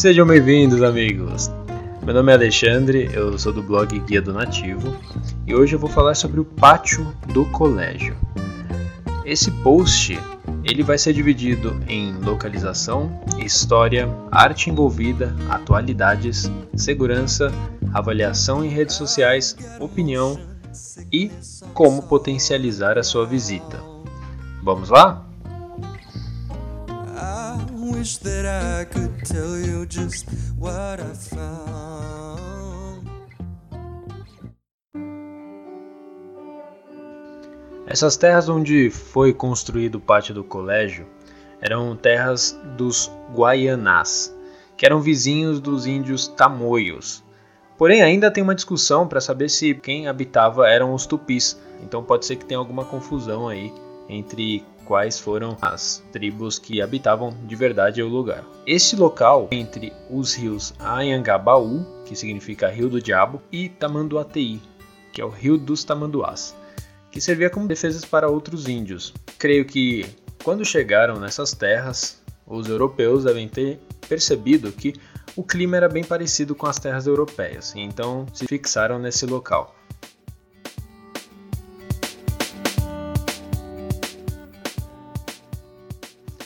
Sejam bem-vindos, amigos. Meu nome é Alexandre, eu sou do blog Guia do Nativo e hoje eu vou falar sobre o pátio do colégio. Esse post ele vai ser dividido em localização, história, arte envolvida, atualidades, segurança, avaliação em redes sociais, opinião e como potencializar a sua visita. Vamos lá? wish that I could tell you just what I found. Essas terras onde foi construído o pátio do colégio eram terras dos Guaianás, que eram vizinhos dos índios tamoios. Porém, ainda tem uma discussão para saber se quem habitava eram os tupis, então pode ser que tenha alguma confusão aí entre quais foram as tribos que habitavam de verdade o lugar. Este local, entre os rios Anhangabaú, que significa Rio do Diabo, e Tamanduateí, que é o Rio dos Tamanduás, que servia como defesas para outros índios. Creio que quando chegaram nessas terras, os europeus devem ter percebido que o clima era bem parecido com as terras europeias, e então se fixaram nesse local.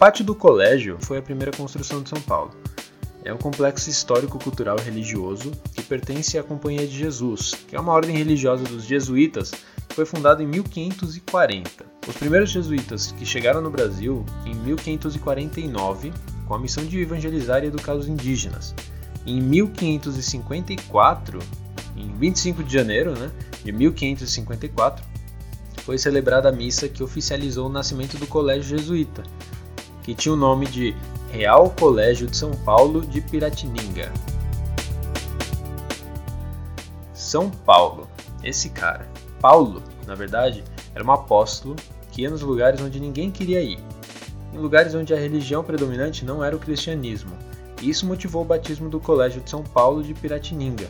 pátio do colégio foi a primeira construção de São Paulo. É um complexo histórico-cultural religioso que pertence à Companhia de Jesus, que é uma ordem religiosa dos jesuítas foi fundada em 1540. Os primeiros jesuítas que chegaram no Brasil em 1549 com a missão de evangelizar e educar os indígenas. Em 1554, em 25 de janeiro né, de 1554, foi celebrada a missa que oficializou o nascimento do Colégio Jesuíta, que tinha o nome de Real Colégio de São Paulo de Piratininga. São Paulo, esse cara. Paulo, na verdade, era um apóstolo que ia nos lugares onde ninguém queria ir, em lugares onde a religião predominante não era o cristianismo. E isso motivou o batismo do Colégio de São Paulo de Piratininga,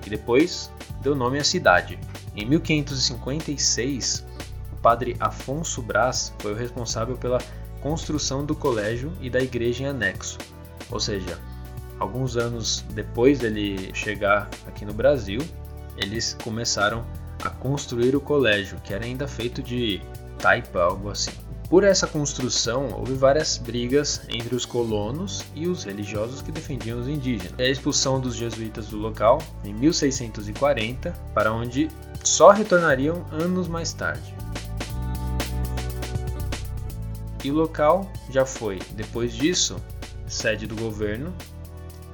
que depois deu nome à cidade. Em 1556, o padre Afonso Brás foi o responsável pela construção do colégio e da igreja em anexo. Ou seja, alguns anos depois dele chegar aqui no Brasil, eles começaram a construir o colégio, que era ainda feito de taipa, algo assim. Por essa construção, houve várias brigas entre os colonos e os religiosos que defendiam os indígenas. A expulsão dos jesuítas do local em 1640, para onde só retornariam anos mais tarde. E o local já foi, depois disso, sede do governo,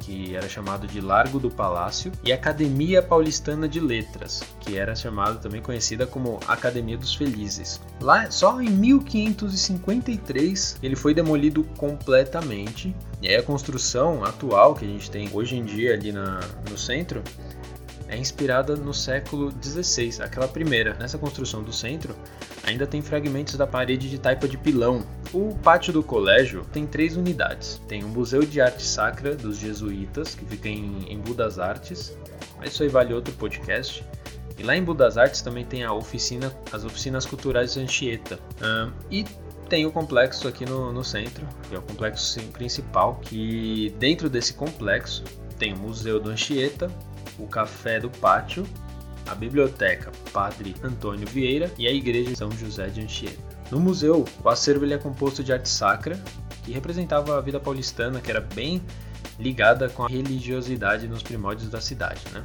que era chamado de Largo do Palácio, e Academia Paulistana de Letras, que era chamada também conhecida como Academia dos Felizes. Lá, só em 1553, ele foi demolido completamente. E aí a construção atual que a gente tem hoje em dia ali na, no centro é inspirada no século XVI, aquela primeira. Nessa construção do centro, ainda tem fragmentos da parede de taipa de pilão. O pátio do colégio tem três unidades. Tem o Museu de Arte Sacra dos Jesuítas, que fica em, em Budas Artes, mas isso aí vale outro podcast. E lá em Budas Artes também tem a oficina, as oficinas culturais de Anchieta. Um, e tem o complexo aqui no, no centro, que é o complexo principal, que dentro desse complexo tem o Museu do Anchieta, o Café do Pátio, a Biblioteca Padre Antônio Vieira e a Igreja São José de Anchieta. No museu, o acervo ele é composto de arte sacra, que representava a vida paulistana, que era bem ligada com a religiosidade nos primórdios da cidade. Né?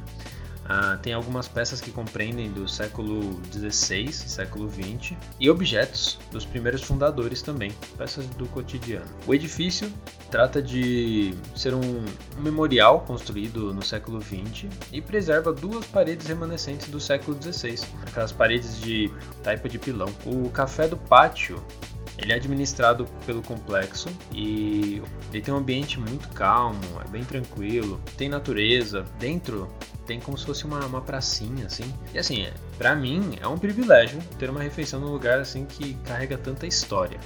Ah, tem algumas peças que compreendem do século XVI século XX e objetos dos primeiros fundadores também, peças do cotidiano. O edifício trata de ser um memorial construído no século XX e preserva duas paredes remanescentes do século XVI, aquelas paredes de taipa de pilão. O café do pátio ele é administrado pelo complexo e ele tem um ambiente muito calmo, é bem tranquilo, tem natureza. Dentro tem como se fosse uma, uma pracinha, assim. E assim, é, para mim é um privilégio ter uma refeição num lugar assim que carrega tanta história.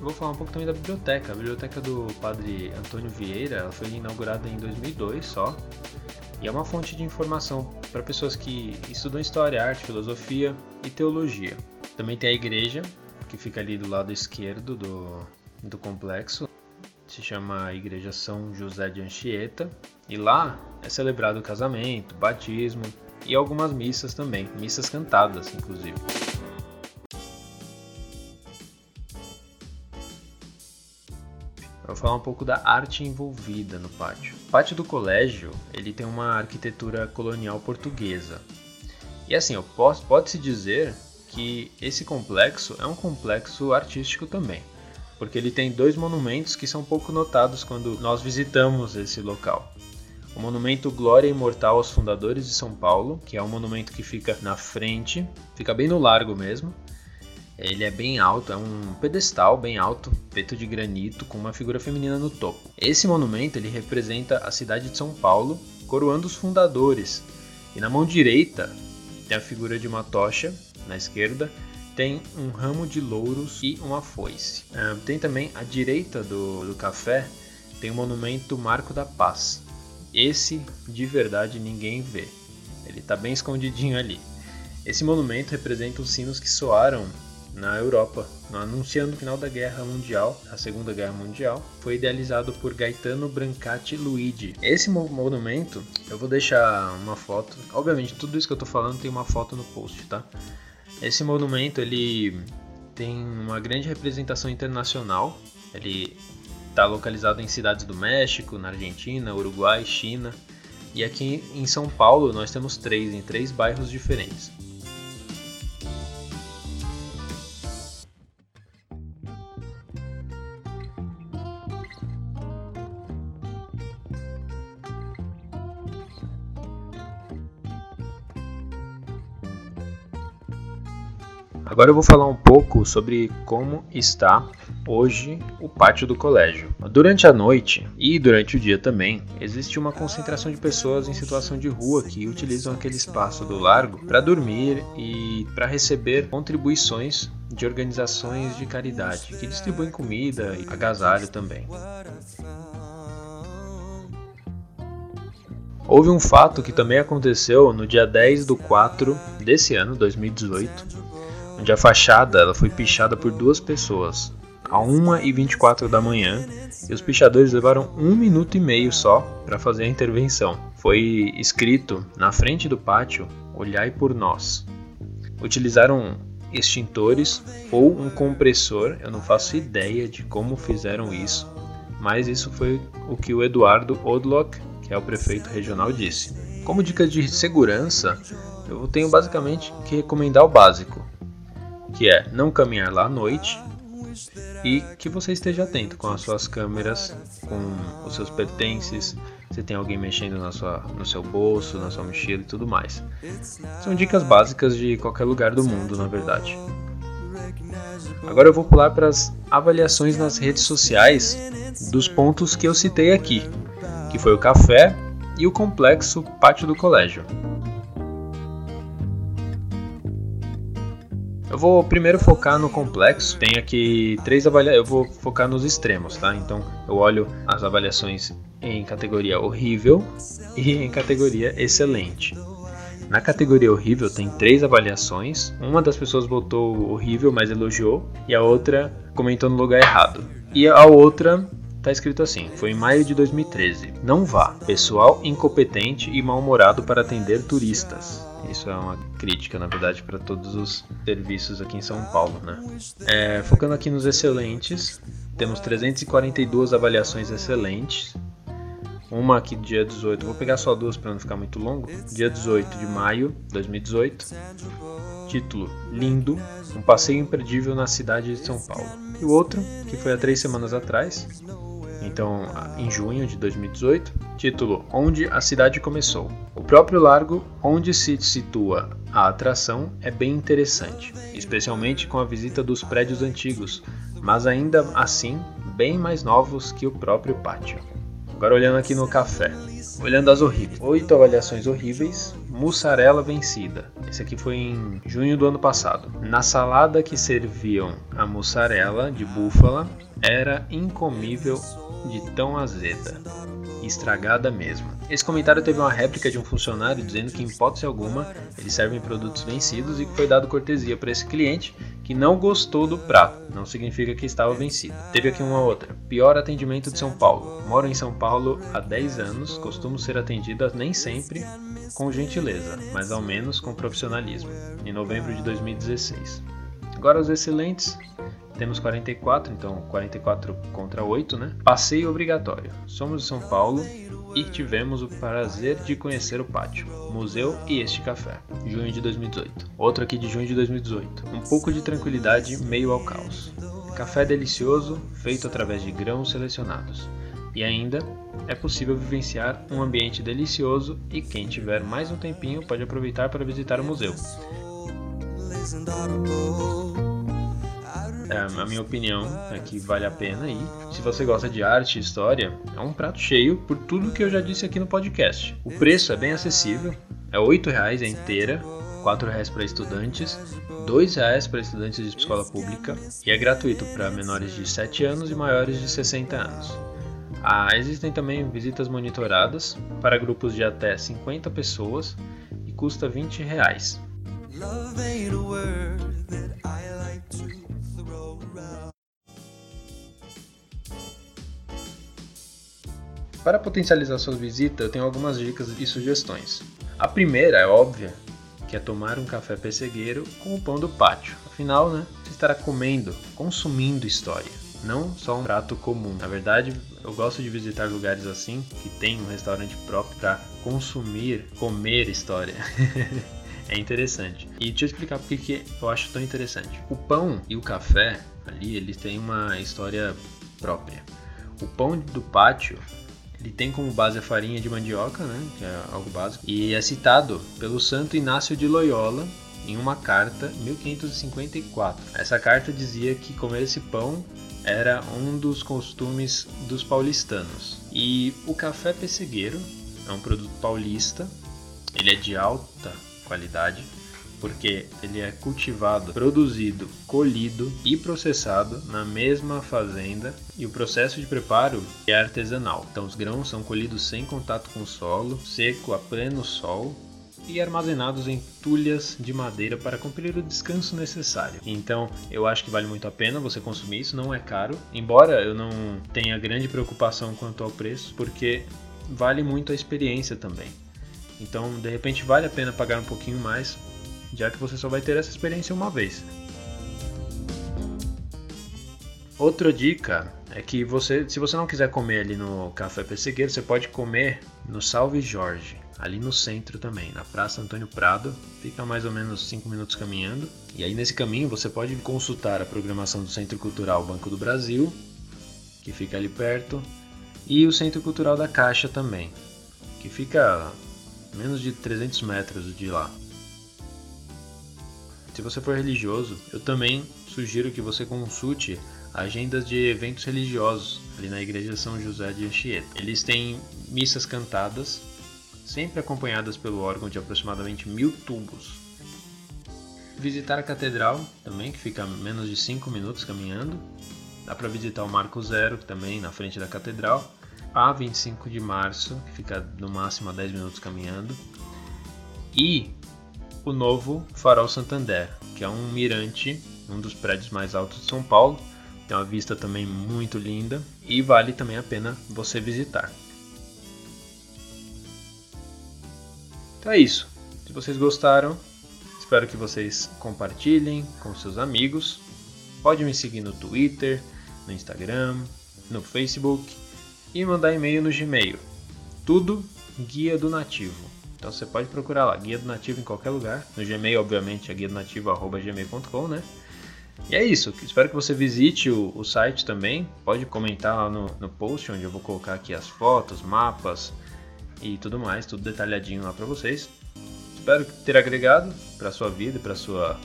Vou falar um pouco também da biblioteca. A biblioteca do padre Antônio Vieira ela foi inaugurada em 2002 só. e é uma fonte de informação para pessoas que estudam história, arte, filosofia e teologia. Também tem a igreja, que fica ali do lado esquerdo do, do complexo, se chama Igreja São José de Anchieta, e lá é celebrado o casamento, batismo e algumas missas também, missas cantadas, inclusive. Eu vou falar um pouco da arte envolvida no pátio. O pátio do colégio ele tem uma arquitetura colonial portuguesa. E assim, pode-se dizer que esse complexo é um complexo artístico também, porque ele tem dois monumentos que são pouco notados quando nós visitamos esse local. O monumento Glória Imortal aos Fundadores de São Paulo, que é um monumento que fica na frente, fica bem no largo mesmo, ele é bem alto, é um pedestal bem alto, feito de granito, com uma figura feminina no topo. Esse monumento ele representa a cidade de São Paulo, coroando os fundadores. E na mão direita tem a figura de uma tocha, na esquerda tem um ramo de louros e uma foice. Uh, tem também à direita do, do café tem o monumento Marco da Paz. Esse de verdade ninguém vê. Ele está bem escondidinho ali. Esse monumento representa os sinos que soaram na Europa, anunciando o final da Guerra Mundial, a Segunda Guerra Mundial. Foi idealizado por Gaetano Brancati Luigi. Esse monumento, eu vou deixar uma foto. Obviamente, tudo isso que eu estou falando tem uma foto no post, tá? Esse monumento ele tem uma grande representação internacional. Ele está localizado em cidades do México, na Argentina, Uruguai, China. E aqui em São Paulo nós temos três, em três bairros diferentes. Agora eu vou falar um pouco sobre como está hoje o pátio do colégio. Durante a noite e durante o dia também, existe uma concentração de pessoas em situação de rua que utilizam aquele espaço do largo para dormir e para receber contribuições de organizações de caridade que distribuem comida e agasalho também. Houve um fato que também aconteceu no dia 10 do 4 desse ano, 2018, onde a fachada ela foi pichada por duas pessoas, a 1h24 da manhã, e os pichadores levaram um minuto e meio só para fazer a intervenção. Foi escrito na frente do pátio: Olhai por nós. Utilizaram extintores ou um compressor, eu não faço ideia de como fizeram isso, mas isso foi o que o Eduardo Odlock, que é o prefeito regional, disse. Como dica de segurança, eu tenho basicamente que recomendar o básico: que é não caminhar lá à noite e que você esteja atento com as suas câmeras, com os seus pertences, se tem alguém mexendo na sua, no seu bolso, na sua mochila e tudo mais. São dicas básicas de qualquer lugar do mundo, na verdade. Agora eu vou pular para as avaliações nas redes sociais dos pontos que eu citei aqui, que foi o café e o complexo pátio do colégio. Eu vou primeiro focar no complexo. Tem aqui três avaliações. Eu vou focar nos extremos, tá? Então eu olho as avaliações em categoria horrível e em categoria excelente. Na categoria horrível tem três avaliações. Uma das pessoas votou horrível, mas elogiou, e a outra comentou no lugar errado. E a outra tá escrito assim: foi em maio de 2013. Não vá, pessoal incompetente e mal-humorado para atender turistas. Isso é uma crítica, na verdade, para todos os serviços aqui em São Paulo, né? É, focando aqui nos excelentes, temos 342 avaliações excelentes. Uma aqui dia 18, vou pegar só duas para não ficar muito longo. Dia 18 de maio de 2018. Título: Lindo, um passeio imperdível na cidade de São Paulo. E o outro, que foi há três semanas atrás, então em junho de 2018, título Onde a cidade começou. O próprio largo onde se situa a atração é bem interessante, especialmente com a visita dos prédios antigos, mas ainda assim bem mais novos que o próprio pátio. Agora olhando aqui no café. Olhando as horríveis. Oito avaliações horríveis. Mussarela vencida. Esse aqui foi em junho do ano passado. Na salada que serviam a mussarela de búfala era incomível de tão azeda. estragada mesmo. Esse comentário teve uma réplica de um funcionário dizendo que, em hipótese alguma, eles servem produtos vencidos e que foi dado cortesia para esse cliente que não gostou do prato. Não significa que estava vencido. Teve aqui uma outra. Pior atendimento de São Paulo. Moro em São Paulo há 10 anos, costumo ser atendida nem sempre com gentileza, mas ao menos com profissionalismo. Em novembro de 2016. Agora os excelentes. Temos 44, então 44 contra 8, né? Passeio obrigatório. Somos de São Paulo e tivemos o prazer de conhecer o pátio, museu e este café. Junho de 2018. Outro aqui de junho de 2018. Um pouco de tranquilidade meio ao caos. Café delicioso, feito através de grãos selecionados. E ainda é possível vivenciar um ambiente delicioso e quem tiver mais um tempinho pode aproveitar para visitar o museu. É, a minha opinião é que vale a pena ir. Se você gosta de arte e história, é um prato cheio por tudo que eu já disse aqui no podcast. O preço é bem acessível, é R$ reais a inteira, R$ reais para estudantes, R$ reais para estudantes de escola pública e é gratuito para menores de 7 anos e maiores de 60 anos. Ah, existem também visitas monitoradas para grupos de até 50 pessoas e custa 20 reais. Para potencializar sua visita, eu tenho algumas dicas e sugestões. A primeira é óbvia, que é tomar um café pessegueiro com o pão do pátio. Afinal, né, você estará comendo, consumindo história, não só um prato comum. Na verdade, eu gosto de visitar lugares assim, que tem um restaurante próprio para consumir, comer história. é interessante. E deixa eu explicar porque que eu acho tão interessante. O pão e o café ali, eles têm uma história própria. O pão do pátio ele tem como base a farinha de mandioca, né, que é algo básico, e é citado pelo Santo Inácio de Loyola em uma carta 1554. Essa carta dizia que comer esse pão era um dos costumes dos paulistanos. E o café pessegueiro é um produto paulista, ele é de alta qualidade, porque ele é cultivado, produzido, colhido e processado na mesma fazenda e o processo de preparo é artesanal. Então os grãos são colhidos sem contato com o solo, seco a pleno sol e armazenados em tulhas de madeira para cumprir o descanso necessário. Então, eu acho que vale muito a pena você consumir isso, não é caro, embora eu não tenha grande preocupação quanto ao preço, porque vale muito a experiência também. Então, de repente, vale a pena pagar um pouquinho mais já que você só vai ter essa experiência uma vez. Outra dica é que você, se você não quiser comer ali no Café Pessegueiro, você pode comer no Salve Jorge, ali no centro também, na Praça Antônio Prado. Fica mais ou menos 5 minutos caminhando. E aí nesse caminho você pode consultar a programação do Centro Cultural Banco do Brasil, que fica ali perto, e o Centro Cultural da Caixa também, que fica menos de 300 metros de lá. Se você for religioso, eu também sugiro que você consulte agendas de eventos religiosos ali na igreja São José de Anchieta. Eles têm missas cantadas, sempre acompanhadas pelo órgão de aproximadamente mil tubos. Visitar a catedral também, que fica a menos de 5 minutos caminhando. Dá para visitar o Marco Zero, também na frente da catedral. A 25 de março, que fica no máximo a 10 minutos caminhando. E o novo Farol Santander, que é um mirante, um dos prédios mais altos de São Paulo. Tem uma vista também muito linda e vale também a pena você visitar. Então é isso. Se vocês gostaram, espero que vocês compartilhem com seus amigos. Pode me seguir no Twitter, no Instagram, no Facebook e mandar e-mail no Gmail. Tudo guia do nativo. Então você pode procurar lá, Guia do Nativo em qualquer lugar. No Gmail, obviamente, é guia do né? E é isso. Espero que você visite o, o site também. Pode comentar lá no, no post, onde eu vou colocar aqui as fotos, mapas e tudo mais, tudo detalhadinho lá para vocês. Espero ter agregado para sua vida, para sua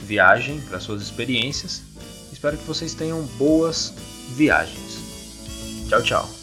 viagem, para suas experiências. Espero que vocês tenham boas viagens. Tchau, tchau.